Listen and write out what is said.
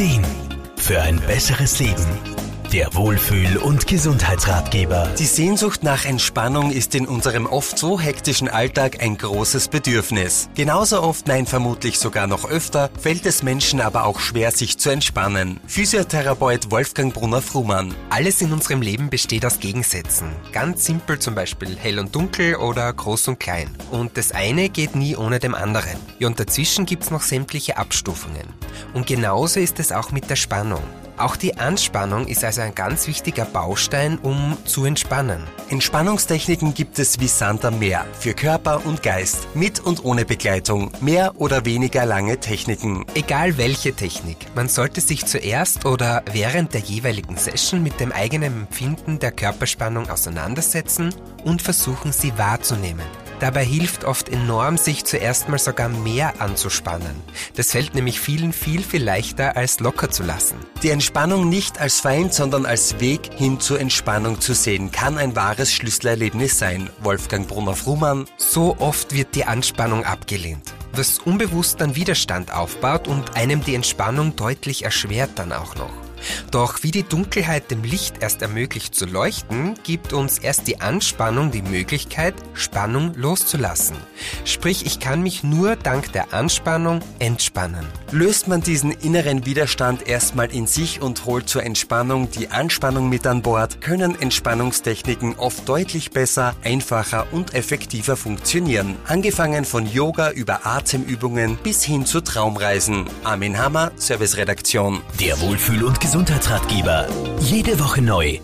Ideen für ein besseres Leben. Der Wohlfühl- und Gesundheitsratgeber. Die Sehnsucht nach Entspannung ist in unserem oft so hektischen Alltag ein großes Bedürfnis. Genauso oft, nein vermutlich sogar noch öfter, fällt es Menschen aber auch schwer, sich zu entspannen. Physiotherapeut Wolfgang Brunner-Frumann. Alles in unserem Leben besteht aus Gegensätzen. Ganz simpel zum Beispiel hell und dunkel oder groß und klein. Und das eine geht nie ohne dem anderen. Ja, und dazwischen gibt's noch sämtliche Abstufungen. Und genauso ist es auch mit der Spannung. Auch die Anspannung ist also ein ganz wichtiger Baustein, um zu entspannen. Entspannungstechniken gibt es wie Sand am Meer, für Körper und Geist, mit und ohne Begleitung, mehr oder weniger lange Techniken. Egal welche Technik, man sollte sich zuerst oder während der jeweiligen Session mit dem eigenen Empfinden der Körperspannung auseinandersetzen und versuchen, sie wahrzunehmen. Dabei hilft oft enorm, sich zuerst mal sogar mehr anzuspannen. Das fällt nämlich vielen viel, viel leichter, als locker zu lassen. Die Entspannung nicht als Feind, sondern als Weg hin zur Entspannung zu sehen, kann ein wahres Schlüsselerlebnis sein. Wolfgang Brunner-Frumann. So oft wird die Anspannung abgelehnt was unbewusst dann Widerstand aufbaut und einem die Entspannung deutlich erschwert dann auch noch. Doch wie die Dunkelheit dem Licht erst ermöglicht zu leuchten, gibt uns erst die Anspannung die Möglichkeit, Spannung loszulassen. Sprich, ich kann mich nur dank der Anspannung entspannen. Löst man diesen inneren Widerstand erstmal in sich und holt zur Entspannung die Anspannung mit an Bord, können Entspannungstechniken oft deutlich besser, einfacher und effektiver funktionieren. Angefangen von Yoga über Atemübungen bis hin zu Traumreisen. Armin Hammer, Serviceredaktion. Der Wohlfühl- und Gesundheitsratgeber. Jede Woche neu